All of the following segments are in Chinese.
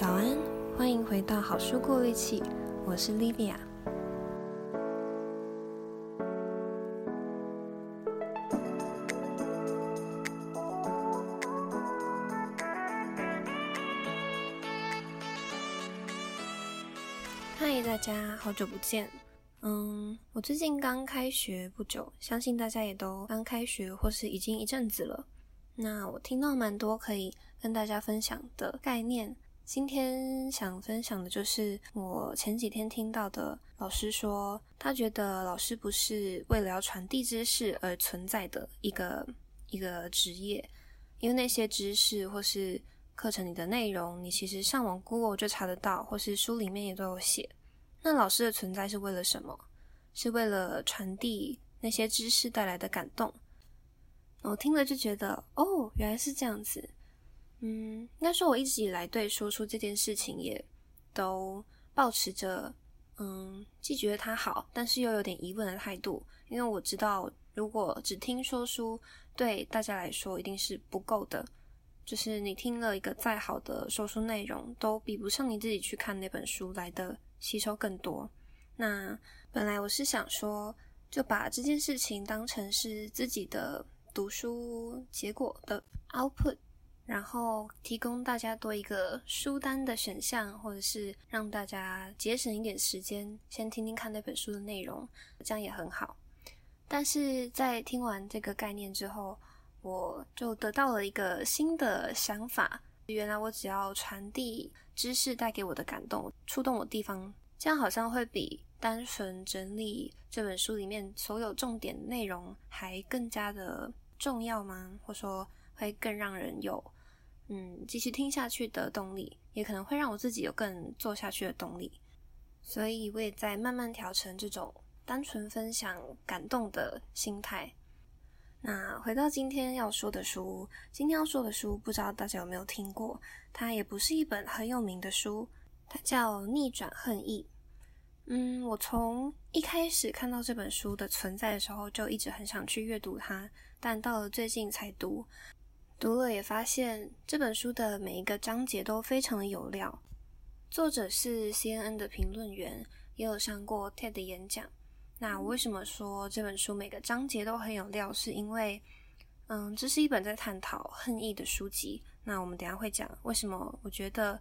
早安，欢迎回到好书过滤器，我是 Livia。嗨，大家好久不见。嗯，我最近刚开学不久，相信大家也都刚开学或是已经一阵子了。那我听到蛮多可以跟大家分享的概念。今天想分享的就是我前几天听到的老师说，他觉得老师不是为了要传递知识而存在的一个一个职业，因为那些知识或是课程里的内容，你其实上网 Google 就查得到，或是书里面也都有写。那老师的存在是为了什么？是为了传递那些知识带来的感动。我听了就觉得，哦，原来是这样子。嗯，应该说我一直以来对说书这件事情也都抱持着，嗯，既觉得它好，但是又有点疑问的态度。因为我知道，如果只听说书，对大家来说一定是不够的。就是你听了一个再好的说书内容，都比不上你自己去看那本书来的吸收更多。那本来我是想说，就把这件事情当成是自己的读书结果的 output。然后提供大家多一个书单的选项，或者是让大家节省一点时间，先听听看那本书的内容，这样也很好。但是在听完这个概念之后，我就得到了一个新的想法：原来我只要传递知识带给我的感动，触动我地方，这样好像会比单纯整理这本书里面所有重点内容还更加的重要吗？或说会更让人有。嗯，继续听下去的动力，也可能会让我自己有更做下去的动力。所以我也在慢慢调成这种单纯分享感动的心态。那回到今天要说的书，今天要说的书，不知道大家有没有听过？它也不是一本很有名的书，它叫《逆转恨意》。嗯，我从一开始看到这本书的存在的时候，就一直很想去阅读它，但到了最近才读。读了也发现这本书的每一个章节都非常的有料。作者是 CNN 的评论员，也有上过 TED 演讲。那我为什么说这本书每个章节都很有料？是因为，嗯，这是一本在探讨恨意的书籍。那我们等下会讲为什么我觉得，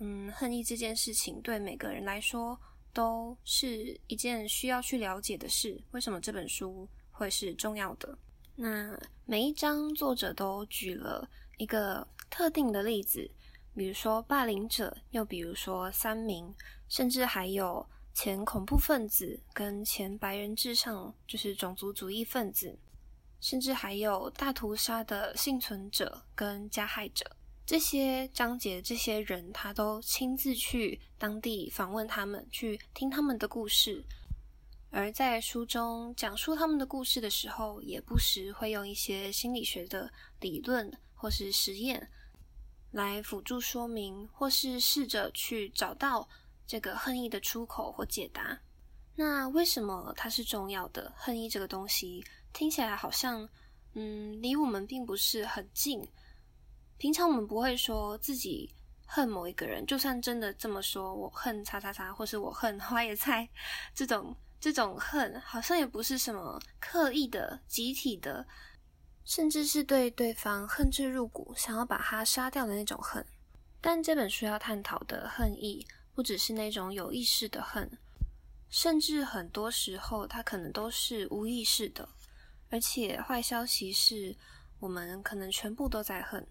嗯，恨意这件事情对每个人来说都是一件需要去了解的事。为什么这本书会是重要的？那每一章作者都举了一个特定的例子，比如说霸凌者，又比如说三名，甚至还有前恐怖分子跟前白人至上，就是种族主义分子，甚至还有大屠杀的幸存者跟加害者。这些章节，这些人他都亲自去当地访问他们，去听他们的故事。而在书中讲述他们的故事的时候，也不时会用一些心理学的理论或是实验来辅助说明，或是试着去找到这个恨意的出口或解答。那为什么它是重要的？恨意这个东西听起来好像，嗯，离我们并不是很近。平常我们不会说自己恨某一个人，就算真的这么说，我恨叉叉叉，或是我恨花椰菜这种。这种恨好像也不是什么刻意的、集体的，甚至是对对方恨之入骨，想要把他杀掉的那种恨。但这本书要探讨的恨意，不只是那种有意识的恨，甚至很多时候它可能都是无意识的。而且坏消息是，我们可能全部都在恨，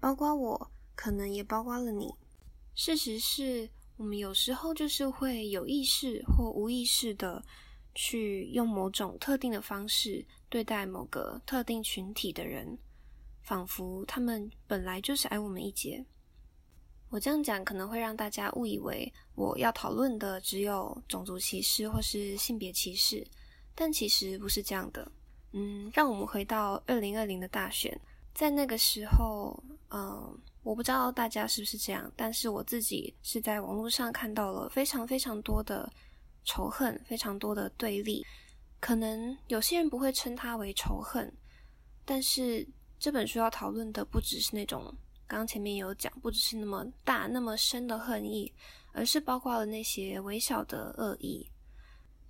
包括我，可能也包括了你。事实是。我们有时候就是会有意识或无意识的去用某种特定的方式对待某个特定群体的人，仿佛他们本来就是矮我们一截。我这样讲可能会让大家误以为我要讨论的只有种族歧视或是性别歧视，但其实不是这样的。嗯，让我们回到二零二零的大选，在那个时候，嗯。我不知道大家是不是这样，但是我自己是在网络上看到了非常非常多的仇恨，非常多的对立。可能有些人不会称它为仇恨，但是这本书要讨论的不只是那种刚前面有讲，不只是那么大、那么深的恨意，而是包括了那些微小的恶意。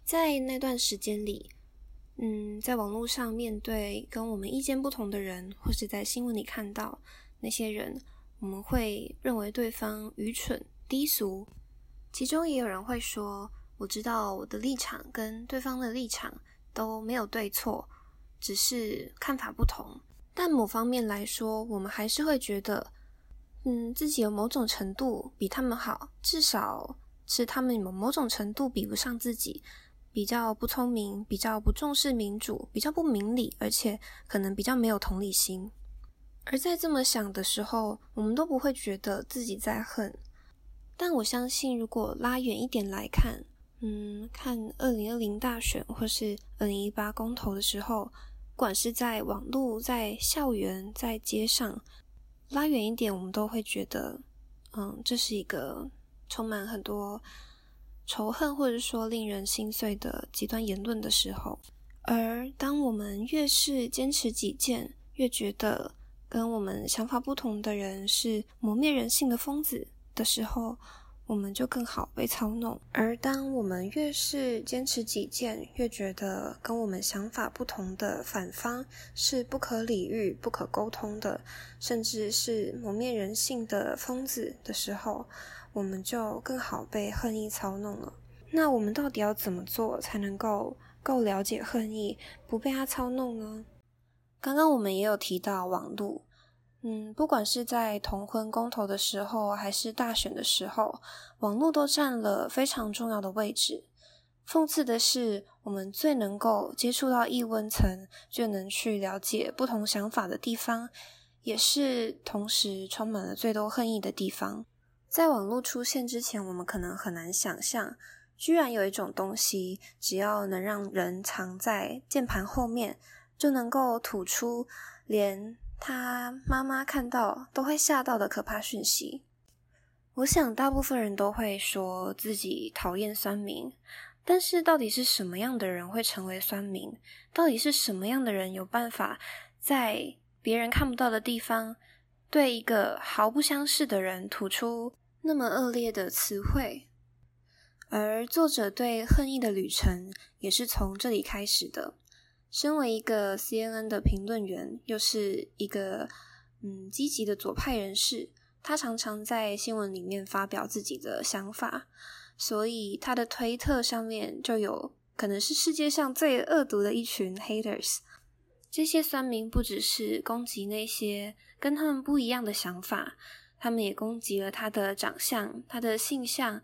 在那段时间里，嗯，在网络上面对跟我们意见不同的人，或是在新闻里看到那些人，我们会认为对方愚蠢、低俗。其中也有人会说：“我知道我的立场跟对方的立场都没有对错，只是看法不同。”但某方面来说，我们还是会觉得，嗯，自己有某种程度比他们好，至少是他们有某种程度比不上自己，比较不聪明，比较不重视民主，比较不明理，而且可能比较没有同理心。而在这么想的时候，我们都不会觉得自己在恨。但我相信，如果拉远一点来看，嗯，看二零二零大选或是二零一八公投的时候。不管是在网络、在校园、在街上，拉远一点，我们都会觉得，嗯，这是一个充满很多仇恨，或者说令人心碎的极端言论的时候。而当我们越是坚持己见，越觉得跟我们想法不同的人是磨灭人性的疯子的时候，我们就更好被操弄，而当我们越是坚持己见，越觉得跟我们想法不同的反方是不可理喻、不可沟通的，甚至是磨灭人性的疯子的时候，我们就更好被恨意操弄了。那我们到底要怎么做才能够够了解恨意，不被它操弄呢？刚刚我们也有提到网路。嗯，不管是在同婚公投的时候，还是大选的时候，网络都占了非常重要的位置。讽刺的是，我们最能够接触到异温层，就能去了解不同想法的地方，也是同时充满了最多恨意的地方。在网络出现之前，我们可能很难想象，居然有一种东西，只要能让人藏在键盘后面，就能够吐出连。他妈妈看到都会吓到的可怕讯息。我想大部分人都会说自己讨厌酸民，但是到底是什么样的人会成为酸民？到底是什么样的人有办法在别人看不到的地方，对一个毫不相识的人吐出那么恶劣的词汇？而作者对恨意的旅程也是从这里开始的。身为一个 CNN 的评论员，又是一个嗯积极的左派人士，他常常在新闻里面发表自己的想法，所以他的推特上面就有可能是世界上最恶毒的一群 haters。这些酸民不只是攻击那些跟他们不一样的想法，他们也攻击了他的长相、他的性向，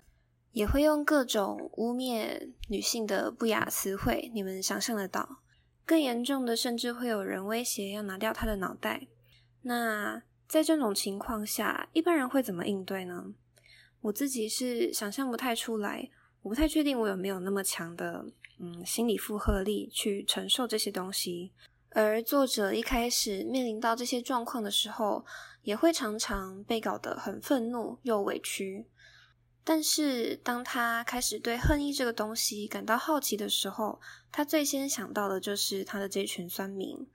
也会用各种污蔑女性的不雅词汇，你们想象得到。更严重的，甚至会有人威胁要拿掉他的脑袋。那在这种情况下，一般人会怎么应对呢？我自己是想象不太出来，我不太确定我有没有那么强的嗯心理负荷力去承受这些东西。而作者一开始面临到这些状况的时候，也会常常被搞得很愤怒又委屈。但是，当他开始对恨意这个东西感到好奇的时候，他最先想到的就是他的这群酸民。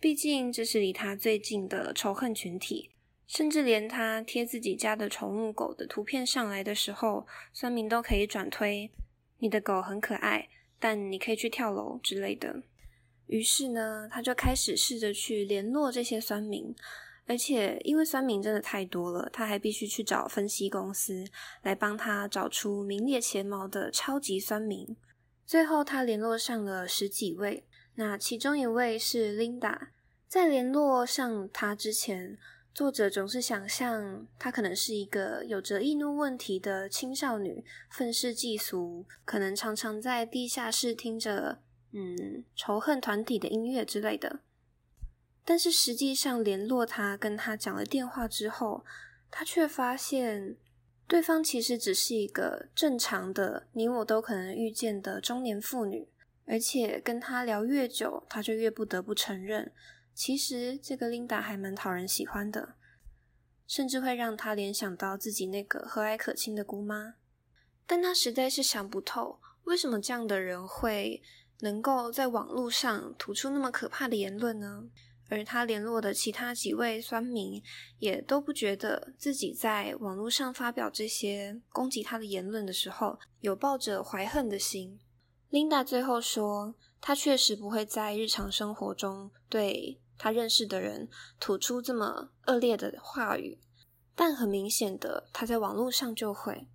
毕竟，这是离他最近的仇恨群体。甚至连他贴自己家的宠物狗的图片上来的时候，酸民都可以转推：“你的狗很可爱，但你可以去跳楼之类的。”于是呢，他就开始试着去联络这些酸民。而且，因为酸民真的太多了，他还必须去找分析公司来帮他找出名列前茅的超级酸民。最后，他联络上了十几位，那其中一位是 Linda。在联络上他之前，作者总是想象他可能是一个有着易怒问题的青少女，愤世嫉俗，可能常常在地下室听着嗯仇恨团体的音乐之类的。但是实际上联络他，跟他讲了电话之后，他却发现对方其实只是一个正常的、你我都可能遇见的中年妇女，而且跟他聊越久，他就越不得不承认，其实这个琳达还蛮讨人喜欢的，甚至会让他联想到自己那个和蔼可亲的姑妈。但他实在是想不透，为什么这样的人会能够在网络上吐出那么可怕的言论呢？而他联络的其他几位酸民也都不觉得自己在网络上发表这些攻击他的言论的时候，有抱着怀恨的心。Linda 最后说，他确实不会在日常生活中对他认识的人吐出这么恶劣的话语，但很明显的，他在网络上就会。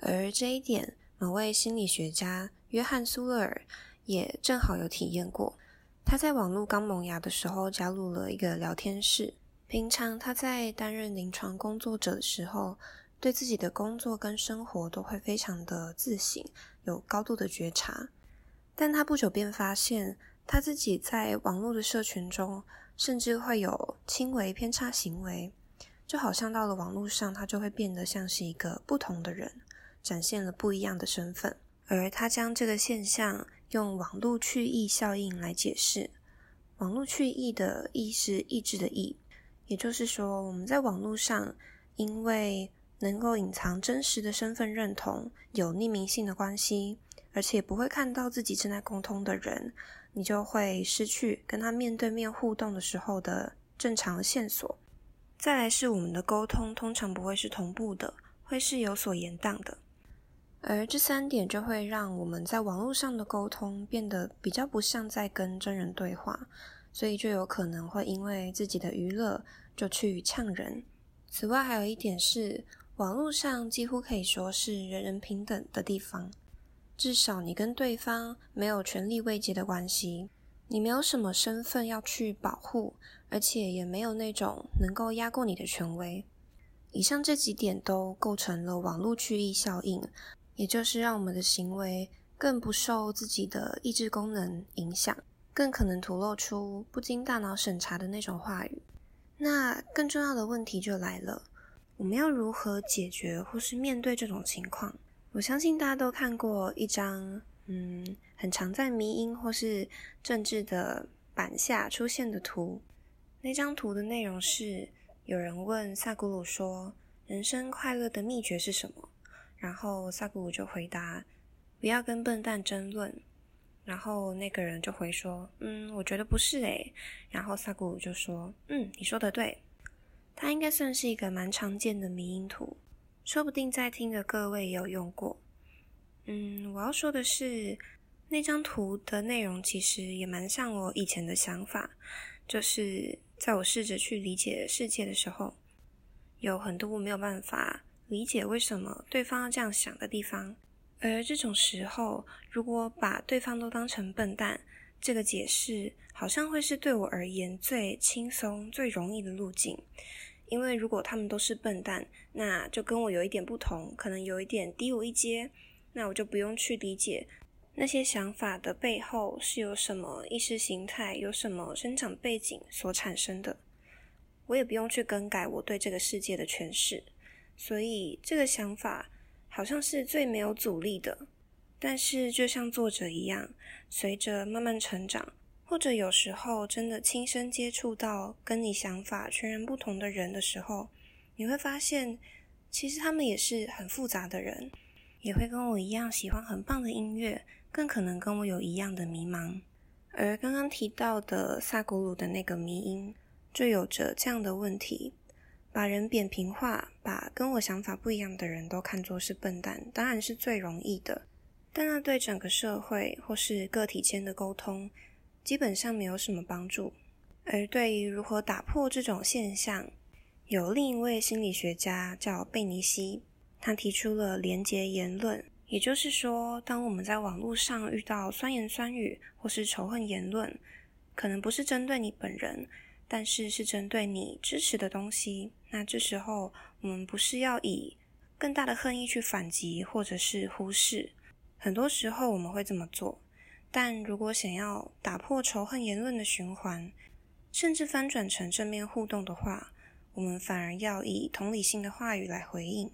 而这一点，某位心理学家约翰苏勒尔也正好有体验过。他在网络刚萌芽的时候加入了一个聊天室。平常他在担任临床工作者的时候，对自己的工作跟生活都会非常的自省，有高度的觉察。但他不久便发现，他自己在网络的社群中，甚至会有轻微偏差行为，就好像到了网络上，他就会变得像是一个不同的人，展现了不一样的身份。而他将这个现象，用网络去意效应来解释，网络去意的意是抑制的抑，也就是说，我们在网络上，因为能够隐藏真实的身份认同，有匿名性的关系，而且不会看到自己正在沟通的人，你就会失去跟他面对面互动的时候的正常的线索。再来是我们的沟通通常不会是同步的，会是有所延宕的。而这三点就会让我们在网络上的沟通变得比较不像在跟真人对话，所以就有可能会因为自己的娱乐就去呛人。此外，还有一点是，网络上几乎可以说是人人平等的地方，至少你跟对方没有权力位阶的关系，你没有什么身份要去保护，而且也没有那种能够压过你的权威。以上这几点都构成了网络去抑效应。也就是让我们的行为更不受自己的意志功能影响，更可能吐露出不经大脑审查的那种话语。那更重要的问题就来了，我们要如何解决或是面对这种情况？我相信大家都看过一张，嗯，很常在迷因或是政治的版下出现的图。那张图的内容是，有人问萨古鲁说：“人生快乐的秘诀是什么？”然后萨古鲁就回答：“不要跟笨蛋争论。”然后那个人就回说：“嗯，我觉得不是诶。”然后萨古鲁就说：“嗯，你说的对。”它应该算是一个蛮常见的迷因图，说不定在听的各位也有用过。嗯，我要说的是，那张图的内容其实也蛮像我以前的想法，就是在我试着去理解世界的时候，有很多我没有办法。理解为什么对方要这样想的地方，而这种时候，如果把对方都当成笨蛋，这个解释好像会是对我而言最轻松、最容易的路径。因为如果他们都是笨蛋，那就跟我有一点不同，可能有一点低我一阶，那我就不用去理解那些想法的背后是有什么意识形态、有什么生长背景所产生的，我也不用去更改我对这个世界的诠释。所以这个想法好像是最没有阻力的，但是就像作者一样，随着慢慢成长，或者有时候真的亲身接触到跟你想法全然不同的人的时候，你会发现，其实他们也是很复杂的人，也会跟我一样喜欢很棒的音乐，更可能跟我有一样的迷茫。而刚刚提到的萨古鲁的那个迷音，就有着这样的问题。把人扁平化，把跟我想法不一样的人都看作是笨蛋，当然是最容易的。但那对整个社会或是个体间的沟通，基本上没有什么帮助。而对于如何打破这种现象，有另一位心理学家叫贝尼西，他提出了连结言论，也就是说，当我们在网络上遇到酸言酸语或是仇恨言论，可能不是针对你本人。但是是针对你支持的东西，那这时候我们不是要以更大的恨意去反击，或者是忽视。很多时候我们会这么做，但如果想要打破仇恨言论的循环，甚至翻转成正面互动的话，我们反而要以同理心的话语来回应，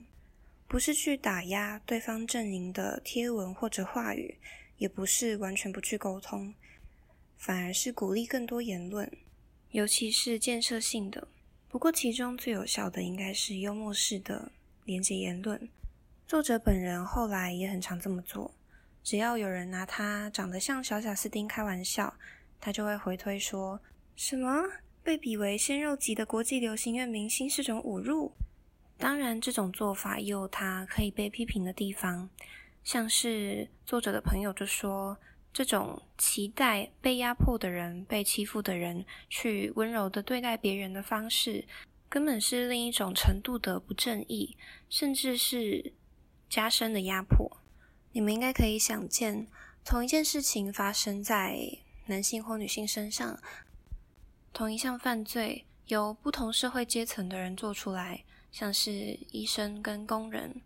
不是去打压对方阵营的贴文或者话语，也不是完全不去沟通，反而是鼓励更多言论。尤其是建设性的，不过其中最有效的应该是幽默式的连结言论。作者本人后来也很常这么做，只要有人拿他长得像小贾斯汀开玩笑，他就会回推说：“什么？被比为鲜肉级的国际流行乐明星是种侮辱。当然，这种做法也有它可以被批评的地方，像是作者的朋友就说，这种期待被压迫的人、被欺负的人去温柔的对待别人的方式，根本是另一种程度的不正义，甚至是加深的压迫。你们应该可以想见，同一件事情发生在男性或女性身上，同一项犯罪由不同社会阶层的人做出来。像是医生跟工人，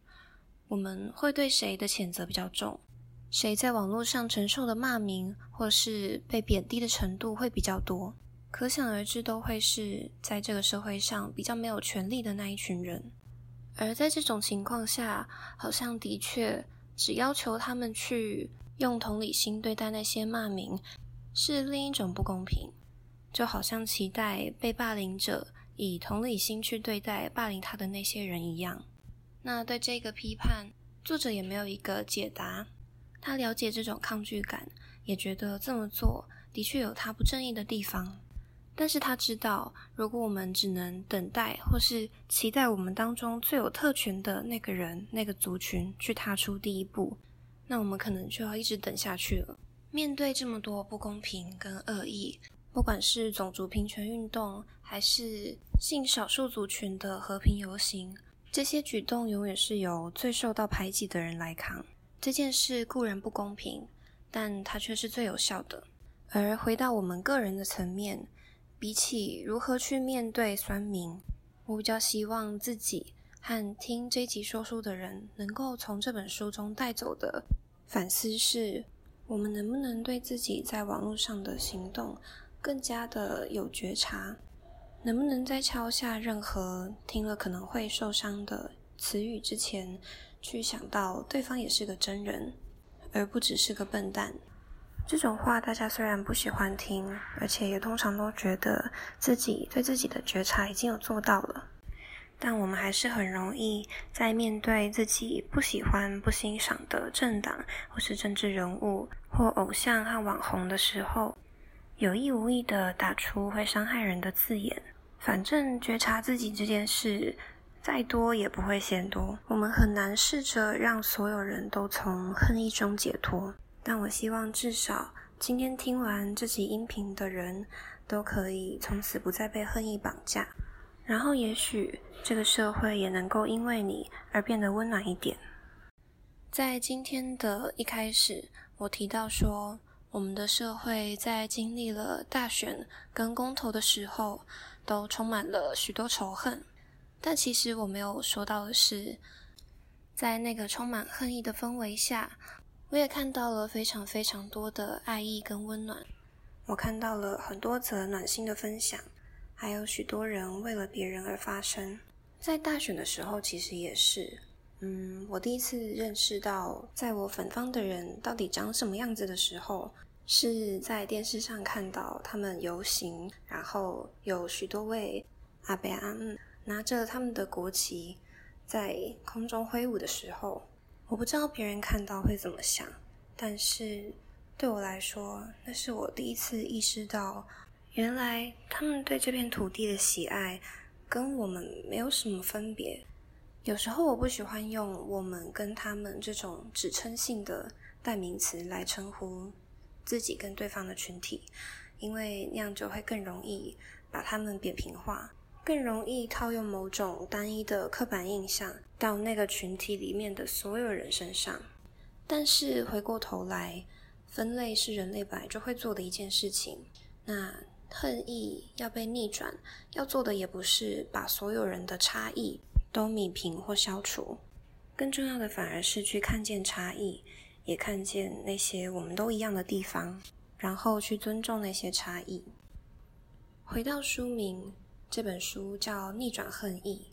我们会对谁的谴责比较重？谁在网络上承受的骂名或是被贬低的程度会比较多？可想而知，都会是在这个社会上比较没有权利的那一群人。而在这种情况下，好像的确只要求他们去用同理心对待那些骂名，是另一种不公平。就好像期待被霸凌者。以同理心去对待霸凌他的那些人一样，那对这个批判，作者也没有一个解答。他了解这种抗拒感，也觉得这么做的确有他不正义的地方。但是他知道，如果我们只能等待，或是期待我们当中最有特权的那个人、那个族群去踏出第一步，那我们可能就要一直等下去了。面对这么多不公平跟恶意。不管是种族平权运动，还是性少数族群的和平游行，这些举动永远是由最受到排挤的人来扛。这件事固然不公平，但它却是最有效的。而回到我们个人的层面，比起如何去面对酸民，我比较希望自己和听这集说书的人能够从这本书中带走的反思是：我们能不能对自己在网络上的行动，更加的有觉察，能不能在敲下任何听了可能会受伤的词语之前，去想到对方也是个真人，而不只是个笨蛋。这种话大家虽然不喜欢听，而且也通常都觉得自己对自己的觉察已经有做到了，但我们还是很容易在面对自己不喜欢、不欣赏的政党或是政治人物或偶像和网红的时候，有意无意的打出会伤害人的字眼，反正觉察自己这件事再多也不会嫌多。我们很难试着让所有人都从恨意中解脱，但我希望至少今天听完这集音频的人都可以从此不再被恨意绑架，然后也许这个社会也能够因为你而变得温暖一点。在今天的一开始，我提到说，我们的社会在经历了大选跟公投的时候，都充满了许多仇恨。但其实我没有说到的是，在那个充满恨意的氛围下，我也看到了非常非常多的爱意跟温暖。我看到了很多则暖心的分享，还有许多人为了别人而发声。在大选的时候，其实也是。嗯，我第一次认识到，在我粉方的人到底长什么样子的时候，是在电视上看到他们游行，然后有许多位阿伯阿姆拿着他们的国旗在空中挥舞的时候。我不知道别人看到会怎么想，但是对我来说，那是我第一次意识到，原来他们对这片土地的喜爱跟我们没有什么分别。有时候我不喜欢用“我们”跟“他们”这种指称性的代名词来称呼自己跟对方的群体，因为那样就会更容易把他们扁平化，更容易套用某种单一的刻板印象到那个群体里面的所有人身上。但是回过头来，分类是人类本来就会做的一件事情。那恨意要被逆转，要做的也不是把所有人的差异。都弭平或消除，更重要的反而是去看见差异，也看见那些我们都一样的地方，然后去尊重那些差异。回到书名，这本书叫《逆转恨意》。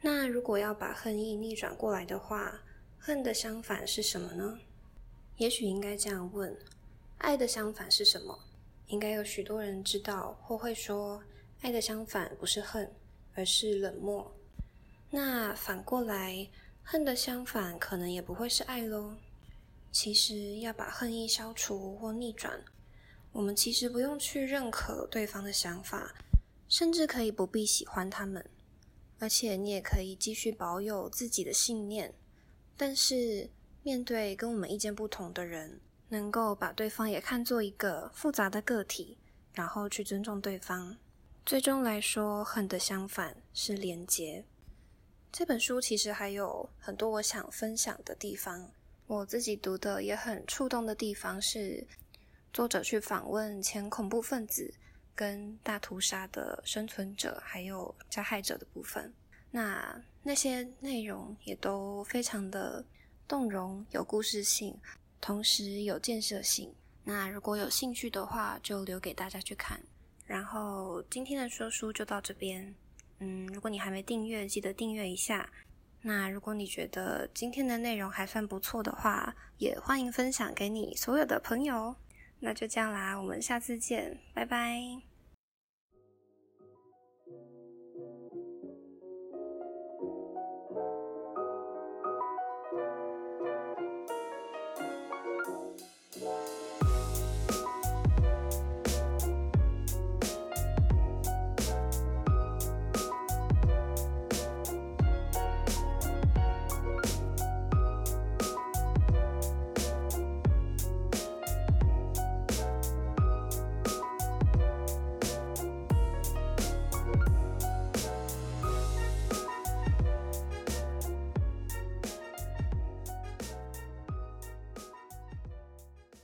那如果要把恨意逆转过来的话，恨的相反是什么呢？也许应该这样问：爱的相反是什么？应该有许多人知道或会说，爱的相反不是恨，而是冷漠。那反过来，恨的相反可能也不会是爱喽。其实要把恨意消除或逆转，我们其实不用去认可对方的想法，甚至可以不必喜欢他们，而且你也可以继续保有自己的信念。但是面对跟我们意见不同的人，能够把对方也看作一个复杂的个体，然后去尊重对方。最终来说，恨的相反是连结。这本书其实还有很多我想分享的地方。我自己读的也很触动的地方是，作者去访问前恐怖分子跟大屠杀的生存者，还有加害者的部分。那那些内容也都非常的动容，有故事性，同时有建设性。那如果有兴趣的话，就留给大家去看。然后今天的说书就到这边。嗯，如果你还没订阅，记得订阅一下。那如果你觉得今天的内容还算不错的话，也欢迎分享给你所有的朋友。那就这样啦我们下次见拜拜。